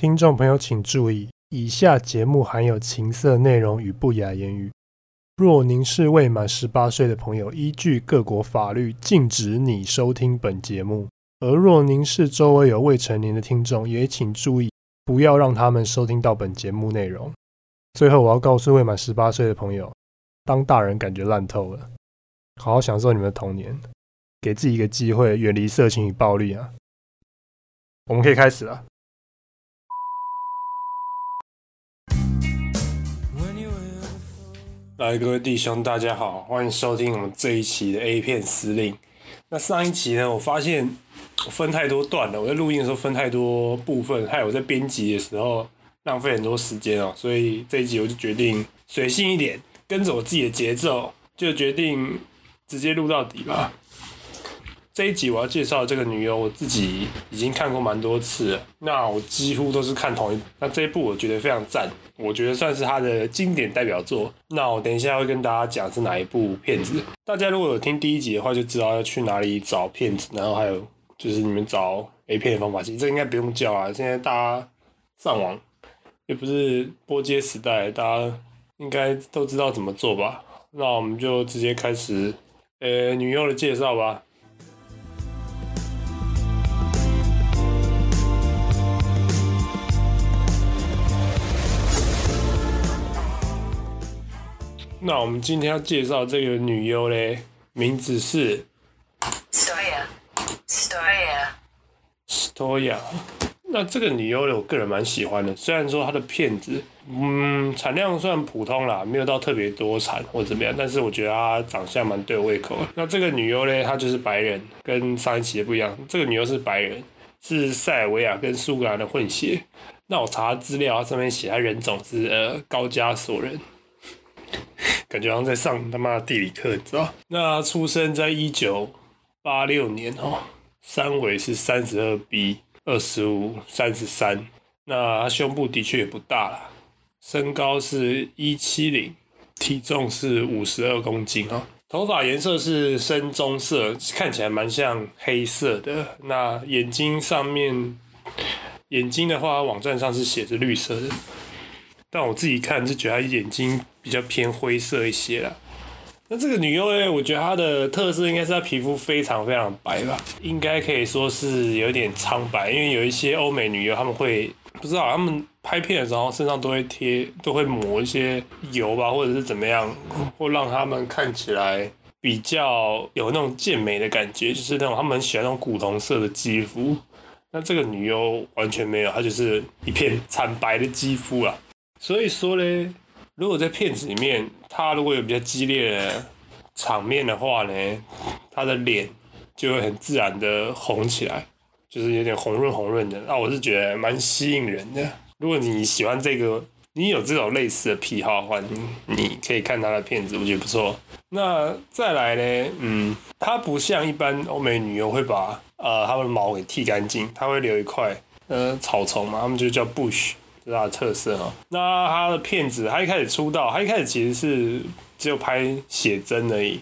听众朋友请注意，以下节目含有情色内容与不雅言语。若您是未满十八岁的朋友，依据各国法律禁止你收听本节目；而若您是周围有未成年的听众，也请注意，不要让他们收听到本节目内容。最后，我要告诉未满十八岁的朋友，当大人感觉烂透了，好好享受你们的童年，给自己一个机会，远离色情与暴力啊！我们可以开始了。来，各位弟兄，大家好，欢迎收听我们这一期的 A 片司令。那上一期呢，我发现我分太多段了，我在录音的时候分太多部分，还有我在编辑的时候浪费很多时间哦，所以这一集我就决定随性一点，跟着我自己的节奏，就决定直接录到底吧。这一集我要介绍这个女优，我自己已经看过蛮多次了。那我几乎都是看同一，那这一部我觉得非常赞，我觉得算是她的经典代表作。那我等一下会跟大家讲是哪一部片子。大家如果有听第一集的话，就知道要去哪里找片子，然后还有就是你们找 A 片的方法。其实这应该不用教啊，现在大家上网也不是波接时代，大家应该都知道怎么做吧？那我们就直接开始呃女优的介绍吧。那我们今天要介绍这个女优嘞，名字是 Stoya，Stoya，Stoya。那这个女优呢，我个人蛮喜欢的。虽然说她的片子，嗯，产量算普通啦，没有到特别多产或怎么样，但是我觉得她长相蛮对我胃口。那这个女优呢，她就是白人，跟上一期的不一样。这个女优是白人，是塞尔维亚跟苏格兰的混血。那我查资料，上面写她人种是呃高加索人。感觉好像在上他妈的地理课，你知道？那出生在一九八六年哦，三围是三十二 B，二十五、三十三。那他胸部的确也不大啦，身高是一七零，体重是五十二公斤哦。头发颜色是深棕色，看起来蛮像黑色的。那眼睛上面，眼睛的话，网站上是写着绿色的。但我自己看是觉得她眼睛比较偏灰色一些啦。那这个女优呢，我觉得她的特色应该是她皮肤非常非常白吧，应该可以说是有点苍白。因为有一些欧美女优，他们会不知道他们拍片的时候身上都会贴，都会抹一些油吧，或者是怎么样，或让他们看起来比较有那种健美的感觉，就是那种他们很喜欢那种古铜色的肌肤。那这个女优完全没有，她就是一片惨白的肌肤啊。所以说呢，如果在片子里面，他如果有比较激烈的场面的话呢，他的脸就会很自然的红起来，就是有点红润红润的。那我是觉得蛮吸引人的。如果你喜欢这个，你有这种类似的癖好的话，你可以看他的片子，我觉得不错。那再来呢，嗯，他不像一般欧美女优会把呃他们的毛给剃干净，他会留一块呃草丛嘛，他们就叫 bush。是他的特色哦。那他的片子，他一开始出道，他一开始其实是只有拍写真而已，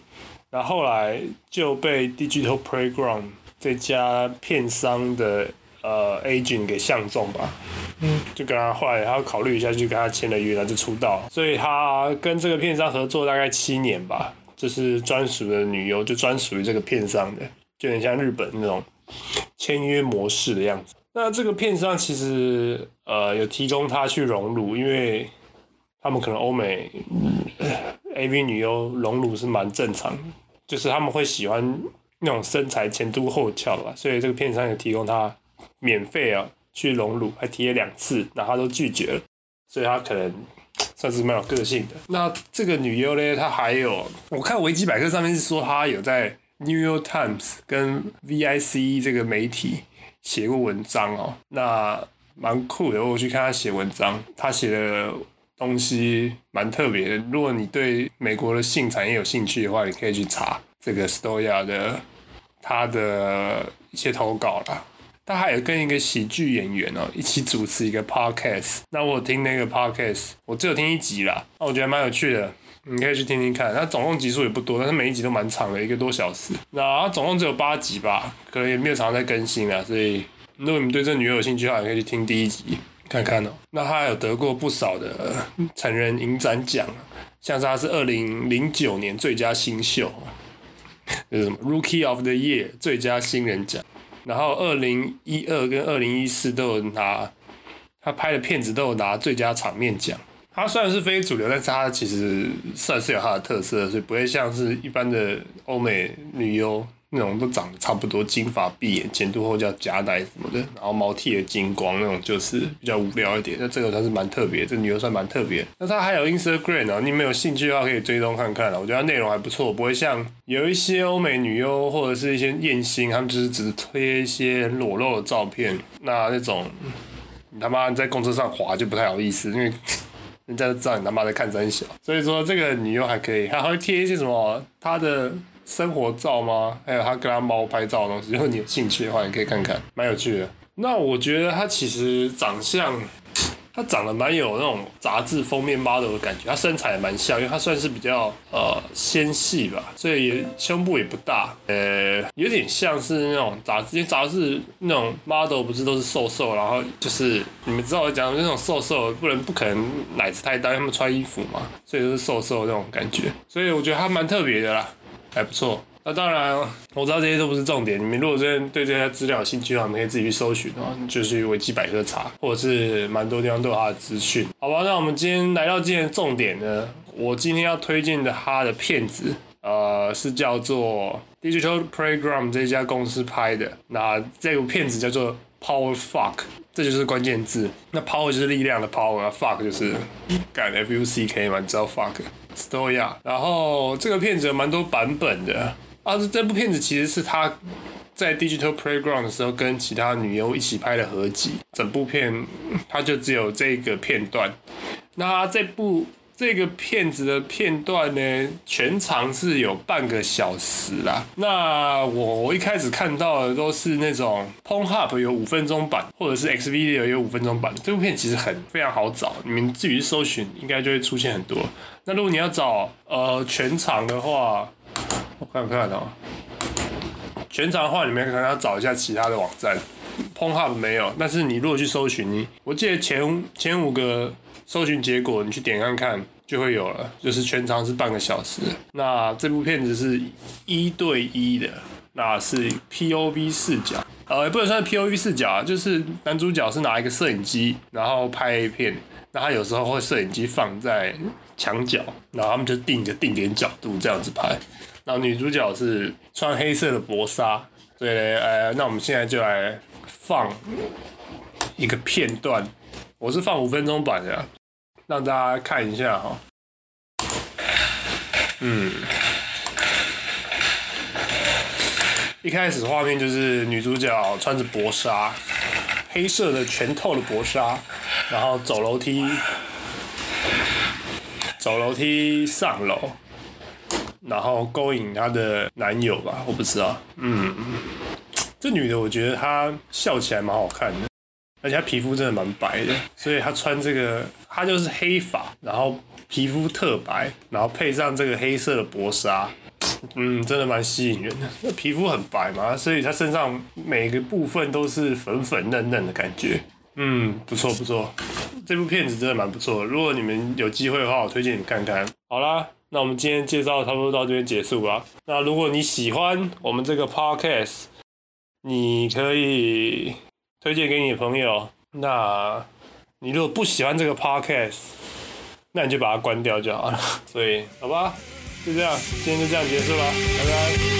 然后后来就被 Digital Playground 这家片商的呃 agent 给相中吧，嗯，就跟他后来他考虑一下，就跟他签了约，然后就出道。所以他跟这个片商合作大概七年吧，就是专属的女优，就专属于这个片商的，就有点像日本那种签约模式的样子。那这个片商其实呃有提供他去荣辱，因为他们可能欧美 A V 女优荣辱是蛮正常的，就是他们会喜欢那种身材前凸后翘吧，所以这个片商有提供他免费啊去荣辱，还提了两次，然后他都拒绝了，所以他可能算是蛮有个性的。那这个女优呢，她还有我看维基百科上面是说她有在 New York Times 跟 V I C 这个媒体。写过文章哦，那蛮酷的。我去看他写文章，他写的东西蛮特别的。如果你对美国的性产业有兴趣的话，你可以去查这个 Stoya 的他的一些投稿啦。他还有跟一个喜剧演员哦一起主持一个 podcast。那我听那个 podcast，我只有听一集啦，那我觉得蛮有趣的，你可以去听听看。它总共集数也不多，但是每一集都蛮长的，一个多小时。那它总共只有八集吧，可能也没有常常在更新啊。所以如果你们对这女友有兴趣的话，可以去听第一集。看看哦。那他有得过不少的成人影展奖，像是他是二零零九年最佳新秀，就是什么 Rookie of the Year 最佳新人奖，然后二零一二跟二零一四都有拿，他拍的片子都有拿最佳场面奖。它虽然是非主流，但是它其实算是有它的特色，所以不会像是一般的欧美女优那种都长得差不多，金发碧眼，前凸后翘夹带什么的，然后毛剃的金光那种，就是比较无聊一点。那这个算是蛮特别，这女优算蛮特别。那他还有 Instagram 啊，你们有兴趣的话可以追踪看看了。我觉得内容还不错，不会像有一些欧美女优或者是一些艳星，他们就是只推一些裸露的照片，那那种你他妈在公车上滑就不太好意思，因为。人家都知道你他妈在看真小，所以说这个女优还可以，还会贴一些什么她的生活照吗？还有她跟她猫拍照的东西，如果你有兴趣的话，你可以看看，蛮有趣的。那我觉得她其实长相。他长得蛮有那种杂志封面 model 的感觉，他身材也蛮像，因为他算是比较呃纤细吧，所以也胸部也不大，呃，有点像是那种杂志，因为杂志那种 model 不是都是瘦瘦，然后就是你们知道我讲的那种瘦瘦，不能不可能奶子太大，他们穿衣服嘛，所以都是瘦瘦那种感觉，所以我觉得他蛮特别的啦，还不错。那当然，我知道这些都不是重点。你们如果真的对这些资料有兴趣的话，你们可以自己去搜寻啊，就是维基百科查，或者是蛮多地方都有它的资讯。好吧，那我们今天来到今天的重点呢，我今天要推荐的它的片子，呃，是叫做 Digital Playground 这家公司拍的。那这部片子叫做 Power Fuck，这就是关键字。那 Power 就是力量的 Power，Fuck 就是干 F U C K 嘛，你知道 Fuck，Story。然后这个片子有蛮多版本的。啊，这部片子其实是他在 Digital Playground 的时候跟其他女优一起拍的合集，整部片它就只有这个片段。那这部这个片子的片段呢，全长是有半个小时啦。那我我一开始看到的都是那种 PornHub 有五分钟版，或者是 Xvideo 有五分钟版。这部片其实很非常好找，你们自己去搜寻应该就会出现很多。那如果你要找呃全长的话，我看看啊，全场的话，你们可能要找一下其他的网站 p o n h u b 没有。但是你如果去搜寻，你我记得前前五个搜寻结果，你去点看看就会有了。就是全长是半个小时。那这部片子是一对一的，那是 POV 视角，呃，也不能算 POV 视角啊，就是男主角是拿一个摄影机，然后拍 A 片。那他有时候会摄影机放在墙角，然后他们就定个定点角度这样子拍。然后女主角是穿黑色的薄纱，所以呃，那我们现在就来放一个片段，我是放五分钟版的，让大家看一下哈。嗯，一开始画面就是女主角穿着薄纱，黑色的全透的薄纱，然后走楼梯，走楼梯上楼。然后勾引她的男友吧，我不知道。嗯，这女的我觉得她笑起来蛮好看的，而且她皮肤真的蛮白的，所以她穿这个，她就是黑发，然后皮肤特白，然后配上这个黑色的薄纱，嗯，真的蛮吸引人的。那皮肤很白嘛，所以她身上每个部分都是粉粉嫩嫩的感觉。嗯，不错不错，这部片子真的蛮不错。如果你们有机会的话，我推荐你看看。好啦。那我们今天介绍差不多到这边结束吧。那如果你喜欢我们这个 podcast，你可以推荐给你的朋友。那你如果不喜欢这个 podcast，那你就把它关掉就好了。所以，好吧，就这样，今天就这样结束了，拜拜。